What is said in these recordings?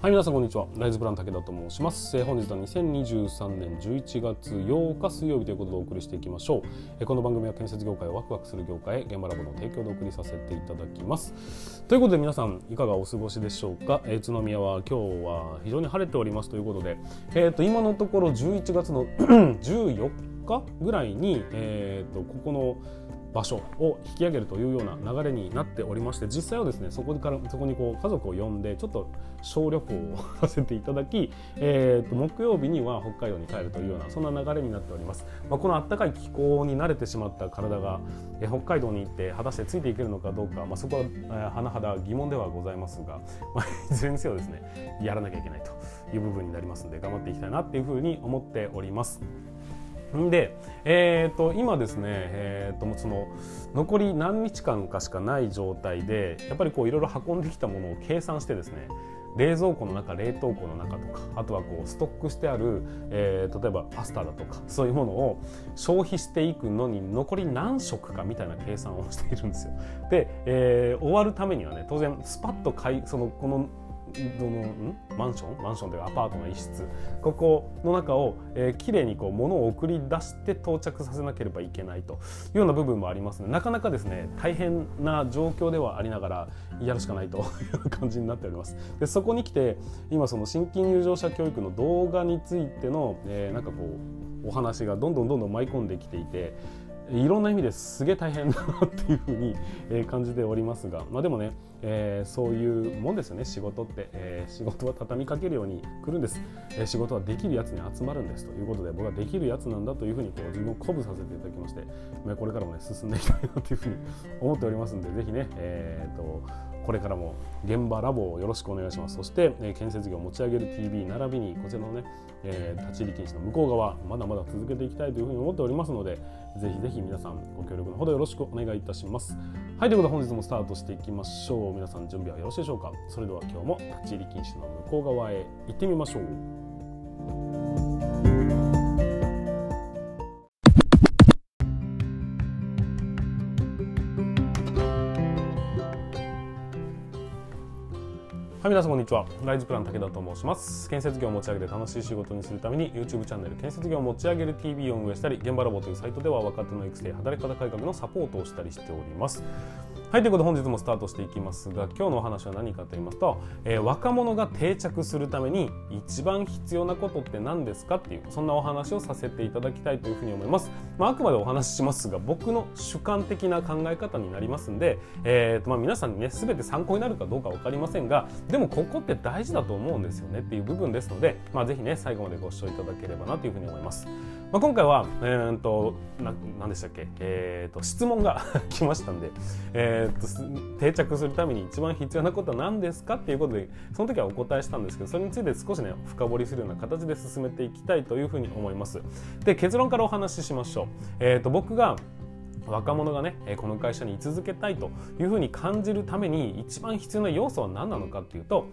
はい、皆さんこんにちは。ライズプラン武田と申します。えー、本日は2023年11月8日水曜日ということでお送りしていきましょう。えー、この番組は建設業界をワクワクする業界へ現場ラボの提供でお送りさせていただきます。ということで皆さんいかがお過ごしでしょうか。えー、宇都宮は今日は非常に晴れておりますということで、えっ、と今のところ11月の 14日ぐらいにえっ、とここの場所を引き上げるというような流れになっておりまして実際はですねそこからそこにこう家族を呼んでちょっと小旅行をさせていただき、えー、と木曜日には北海道に帰るというようなそんな流れになっております、まあ、この暖かい気候に慣れてしまった体が、え、北海道に行って果たしてついていけるのかどうか、まあ、そこは、え、甚だ疑問ではございますが、まあ、いずれにせよですねやらなきゃいけないという部分になりますので頑張っていきたいなっていうふうに思っております。で、えーと、今ですね、えーと、その残り何日間かしかない状態でやっぱりこういろいろ運んできたものを計算してですね冷蔵庫の中冷凍庫の中とかあとはこうストックしてある、えー、例えばパスタだとかそういうものを消費していくのに残り何食かみたいな計算をしているんですよ。で、えー、終わるためにはね当然スパッと買いそのこのどのん？マンション？マンションというかアパートの一室。ここの中を、えー、きれいにこう物を送り出して到着させなければいけないというような部分もありますのでなかなかですね大変な状況ではありながらやるしかないという感じになっております。でそこに来て今その新規入場者教育の動画についての、えー、なんかこうお話がどんどんどんどん舞い込んできていていろんな意味ですげえ大変だなっていうふうに感じておりますが、まあ、でもね、えー、そういうもんですよね。仕事って、えー、仕事は畳みかけるように来るんです、えー、仕事はできるやつに集まるんです。ということで僕はできるやつなんだというふうにこう自分を鼓舞させていただきまして、まあ、これからもね進んでいきたいなというふうに思っておりますんでぜひね、えーとこれからも現場ラボをよろしくお願いします。そして、え建設業を持ち上げる TV 並びにこちらのね、え、立ち入り禁止の向こう側まだまだ続けていきたいというふうに思っておりますのでぜひぜひ皆さんご協力のほどよろしくお願いいたします。はいということで本日もスタートしていきましょう。皆さん準備はよろしいでしょうか？それでは今日も立ち入り禁止の向こう側へ行ってみましょう。皆さんこんにちは。ライズプラン武田と申します。建設業を持ち上げて楽しい仕事にするために YouTube チャンネル建設業を持ち上げる TV を運営したり、現場ロボというサイトでは若手の育成、働き方改革のサポートをしたりしております。はいということで本日もスタートしていきますが今日のお話は何かと言いますと、えー、若者が定着するために一番必要なことって何ですかっていうそんなお話をさせていただきたいというふうに思います、まあ、あくまでお話ししますが僕の主観的な考え方になりますんで、えーとまあ、皆さんにね全て参考になるかどうか分かりませんがでもここって大事だと思うんですよねっていう部分ですので、まあ、ぜひね最後までご視聴いただければなというふうに思います。まあ、今回は、えーと、な何でしたっけ、えーと、質問が 来ましたんで、えーと、定着するために一番必要なことは何ですかっていうことでその時はお答えしたんですけどそれについて少しね深掘りするような形で進めていきたいというふうに思います。で結論からお話ししましょう。えー、と僕が若者がねこの会社に居続けたいというふうに感じるために一番必要な要素は何なのかっていうと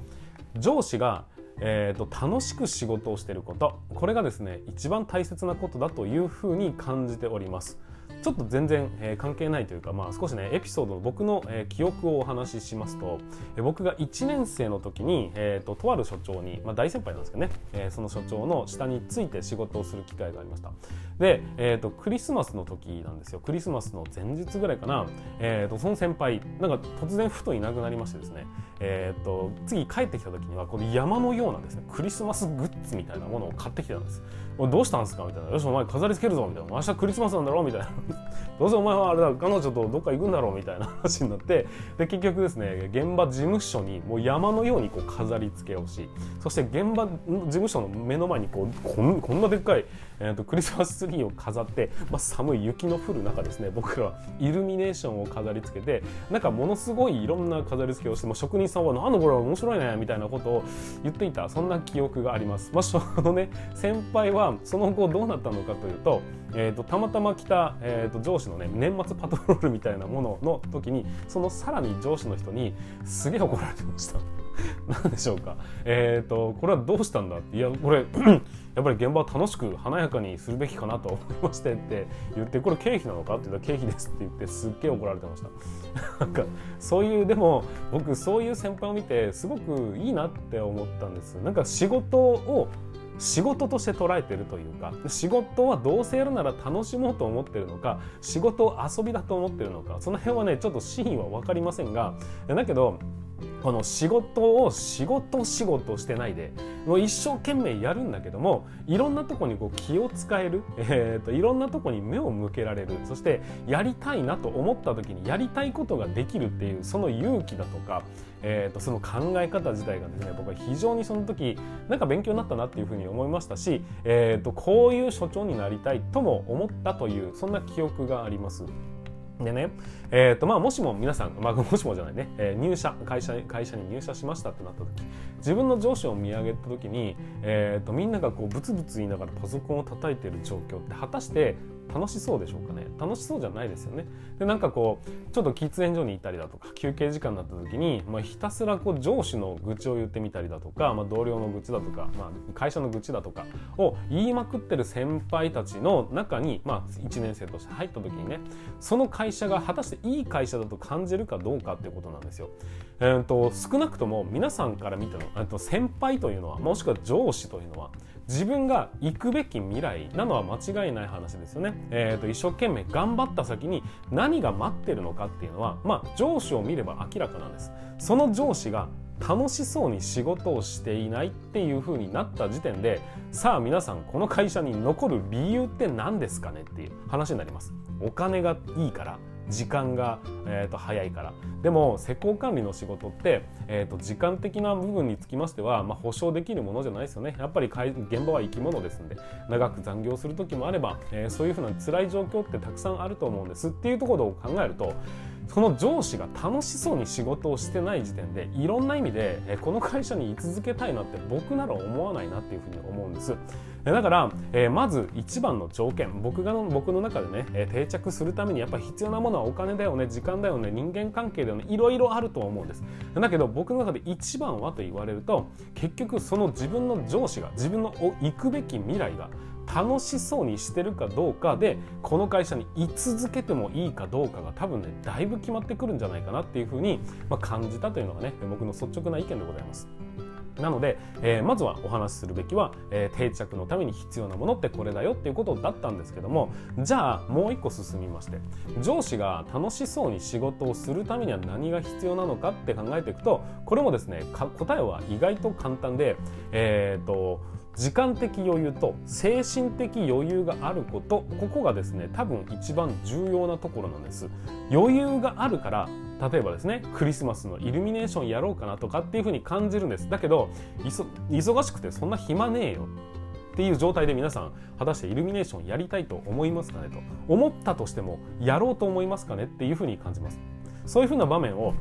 上司がえーと、楽しく仕事をしていることこれがですね一番大切なことだというふうに感じております。ちょっと全然、えー、関係ないというか、まあ、少しねエピソードの僕の、えー、記憶をお話ししますと、えー、僕が1年生の時に、えーと、とある所長に、まあ、大先輩なんですけどね、えー、その所長の下について仕事をする機会がありました。で、えーと、クリスマスの時なんですよ。クリスマスの前日ぐらいかな、えーと、その先輩なんか突然ふといなくなりましてですね、えー、と次帰ってきた時にはこの山のようなですねクリスマスグッズみたいなものを買ってきたんです。どうしたんですか？みたいなよしお前飾りつけるぞみたいな明日クリスマスなんだろ？うみたいな。どうせお前はあれだ彼女とどっか行くんだろ？うみたいな 話になって。で結局ですね現場事務所にもう山のようにこう飾り付けをしそして現場事務所の目の前にこうこんこんなでっかい、えーと、クリスマスツリーを飾って、まあ、寒い雪の降る中ですね僕らはイルミネーションを飾り付けてなんかものすごいいろんな飾り付けをしても職人さんは「なんだこれは面白いね」みたいなことを言っていた。そんな記憶があります。まあ、そのね先輩はその後どうなったのかというと,、えーと、たまたま来た、えーと、上司のね年末パトロールみたいなものの時にそのさらに上司の人にすげえ怒られてました。何でしょうか。えっ、ー、とこれはどうしたんだって。いやこれ やっぱり現場を楽しく華やかにするべきかなと。思いましてって言ってこれ経費なのかって言ったら経費ですって言ってすっげえ怒られてました。なんかそういうでも僕そういう先輩を見てすごくいいなって思ったんです。なんか仕事を仕事として捉えてるというか仕事はどうせやるなら楽しもうと思ってるのか仕事を遊びだと思ってるのかその辺はねちょっと真意は分かりませんがだけどこの仕事を仕事仕事してないでもう一生懸命やるんだけどもいろんなとこにこう気を使える、えーと、いろんなとこに目を向けられるそしてやりたいなと思った時にやりたいことができるっていうその勇気だとか、えーと、その考え方自体がですね僕は非常にその時なんか勉強になったなっていうふうに思いましたし、えーとこういう所長になりたいとも思ったというそんな記憶があります。でね、えーとまあ、もしも皆さん、まあ、もしもじゃないね、えー、入社会社会社に入社しましたってなった時自分の上司を見上げた時に、えーと、みんながこうブツブツ言いながらパソコンを叩いてる状況って果たして楽しそうでしょうかね？楽しそうじゃないですよね？でなんかこうちょっと喫煙所にいたりだとか休憩時間になった時に、まあ、ひたすらこう上司の愚痴を言ってみたりだとか、まあ、同僚の愚痴だとか、まあ、会社の愚痴だとかを言いまくってる先輩たちの中に、まあ、1年生として入った時にねその会会社が果たしていい会社だと感じるかどうかっていうことなんですよ。えーと、少なくとも皆さんから見ての先輩というのはもしくは上司というのは自分が行くべき未来なのは間違いない話ですよね。えーと、一生懸命頑張った先に何が待ってるのかっていうのは、まあ、上司を見れば明らかなんです。その上司が楽しそうに仕事をしていないっていう風になった時点でさあ皆さんこの会社に残る理由って何ですかねっていう話になります。お金がいいから時間が、えー、と早いから。でも施工管理の仕事って、えー、と時間的な部分につきましては、まあ、保証できるものじゃないですよね。やっぱり現場は生き物ですんで長く残業する時もあれば、えー、そういうふうな辛い状況ってたくさんあると思うんです。っていうところを考えるとその上司が楽しそうに仕事をしてない時点でいろんな意味で、この会社に居続けたいなって僕なら思わないなっていうふうに思うんです。だから、えー、まず一番の条件僕が僕の中でね、えー、定着するためにやっぱ必要なものはお金だよね時間だよね人間関係だよねいろいろあると思うんですだけど僕の中で一番はと言われると結局その自分の上司が自分の行くべき未来が楽しそうにしてるかどうかでこの会社に居続けてもいいかどうかが多分ねだいぶ決まってくるんじゃないかなっていうふうに、まあ、感じたというのがね僕の率直な意見でございます。なので、えー、まずはお話しするべきは、えー、定着のために必要なものってこれだよっていうことだったんですけどもじゃあもう一個進みまして上司が楽しそうに仕事をするためには何が必要なのかって考えていくとこれもですね答えは意外と簡単でえっ、ー、と時間的余裕と精神的余裕があることここがですね多分一番重要なところなんです。余裕があるから例えばですねクリスマスのイルミネーションやろうかなとかっていうふうに感じるんです。だけど忙しくてそんな暇ねえよ。っていう状態で皆さん果たしてイルミネーションやりたいと思いますかねと。思ったとしてもやろうと思いますかねっていうふうに感じます。そういうふうな場面を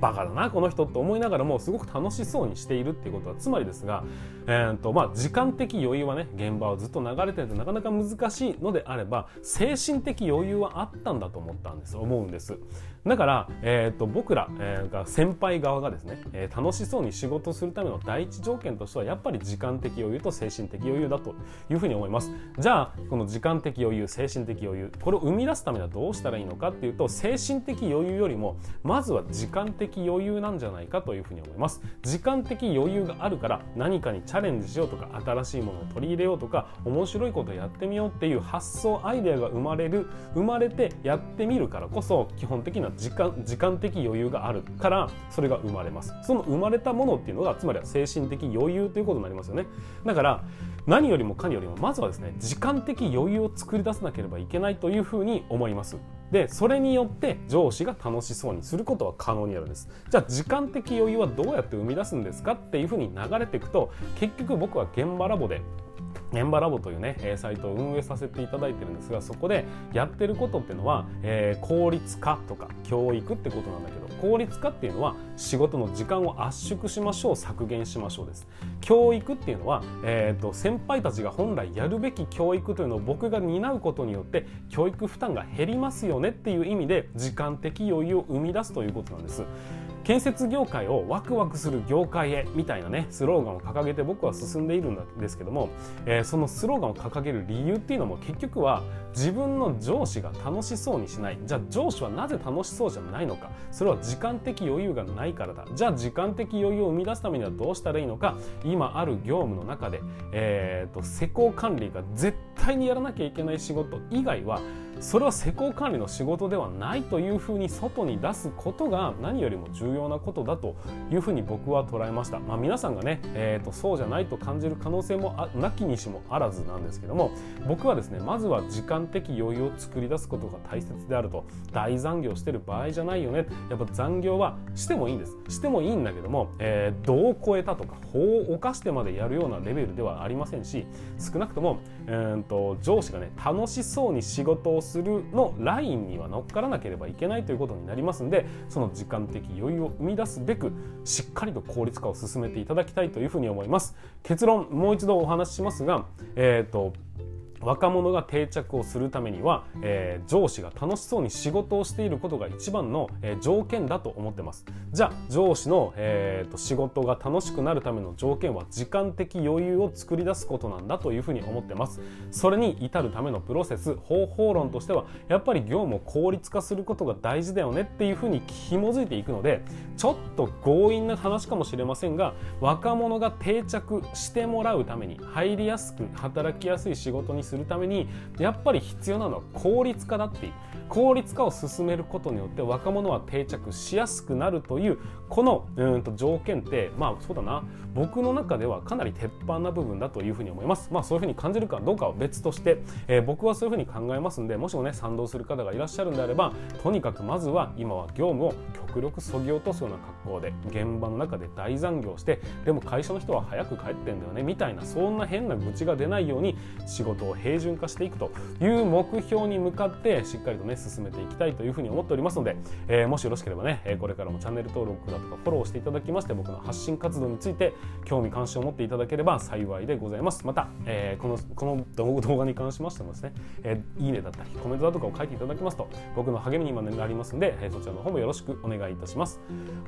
バカだなこの人と思いながらもすごく楽しそうにしているっていうことはつまりですが、えーとまあ、時間的余裕はね現場をずっと流れてるとなかなか難しいのであれば精神的余裕はあったんだと思ったんです。思うんです。だから、えーと、僕ら、えー、先輩側がですね、えー、楽しそうに仕事するための第一条件としてはやっぱり時間的余裕と精神的余裕だというふうに思います。じゃあこの時間的余裕精神的余裕これを生み出すためにはどうしたらいいのかっていうと精神的余裕よりもまずは時間的余裕なんじゃないかというふうに思います。時間的余裕があるから何かにチャレンジしようとか新しいものを取り入れようとか面白いことをやってみようっていう発想アイデアが生まれる生まれてやってみるからこそ基本的な時間時間的余裕があるからそれが生まれます。その生まれたものっていうのがつまりは精神的余裕ということになりますよね。だから何よりもかによりもまずはですね時間的余裕を作り出さなければいけないというふうに思います。でそれによって上司が楽しそうにすることは可能になるんです。じゃあ時間的余裕はどうやって生み出すんですかっていうふうに流れていくと結局僕は現場ラボで現場ラボというね、サイトを運営させていただいてるんですが、そこでやってることっていうのは、えー、効率化とか教育ってことなんだけど、効率化っていうのは仕事の時間を圧縮しましょう、削減しましょうです。教育っていうのは、えーと、先輩たちが本来やるべき教育というのを僕が担うことによって教育負担が減りますよねっていう意味で時間的余裕を生み出すということなんです。建設業界をワクワクする業界へみたいなねスローガンを掲げて僕は進んでいるんですけども、えー、そのスローガンを掲げる理由っていうのも結局は自分の上司が楽しそうにしない。じゃあ上司はなぜ楽しそうじゃないのか。それは時間的余裕がないからだ。じゃあ時間的余裕を生み出すためにはどうしたらいいのか。今ある業務の中で、えーと、施工管理が絶対にやらなきゃいけない仕事以外はそれは施工管理の仕事ではないというふうに外に出すことが何よりも重要なことだというふうに僕は捉えました、まあ、皆さんがね、えーと、そうじゃないと感じる可能性もなきにしもあらずなんですけども僕はですねまずは時間的余裕を作り出すことが大切であると。大残業してる場合じゃないよね。やっぱ残業はしてもいいんです。してもいいんだけども、えー、度を超えたとか法を犯してまでやるようなレベルではありませんし少なくとも、えーと上司がね楽しそうに仕事をするのラインには乗っからなければいけないということになりますんでその時間的余裕を生み出すべくしっかりと効率化を進めていただきたいというふうに思います。結論もう一度お話ししますがえっ、ー、と若者が定着をするためには、えー、上司が楽しそうに仕事をしていることが一番の、えー、条件だと思ってます。じゃあ上司の、えーと、仕事が楽しくなるための条件は時間的余裕を作り出すことなんだというふうに思ってます。それに至るためのプロセス方法論としてはやっぱり業務を効率化することが大事だよねっていうふうに紐づいていくのでちょっと強引な話かもしれませんが若者が定着してもらうために入りやすく働きやすい仕事にするためにやっぱり必要なのは効率化だっていう。効率化を進めることによって若者は定着しやすくなるというこのうんと条件ってまあそうだな。僕の中ではかなり鉄板な部分だというふうに思います。まあそういうふうに感じるかどうかは別として、えー、僕はそういうふうに考えますんでもしもね賛同する方がいらっしゃるんであればとにかくまずは今は業務を極力そぎ落とすような格好で現場の中で大残業してでも会社の人は早く帰ってんだよねみたいなそんな変な愚痴が出ないように仕事を平準化していくという目標に向かってしっかりとね進めていきたいというふうに思っておりますので、えー、もしよろしければねこれからもチャンネル登録だとかフォローしていただきまして僕の発信活動について興味関心を持っていただければ幸いでございます。また、えー、このこの動画に関しましてもですね、えー、いいねだったりコメントだとかを書いていただきますと僕の励みにもなりますので、えそちらの方もよろしくお願いいたします。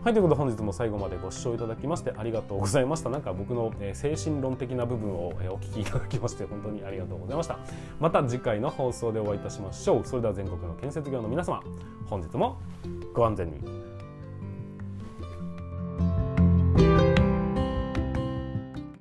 はいということで本日も最後までご視聴いただきましてありがとうございました。なんか僕の、え精神論的な部分を、えお聞きいただきまして本当にありがとうございました。また次回の放送でお会いいたしましょう。それでは全国の建設業の皆様本日もご安全に。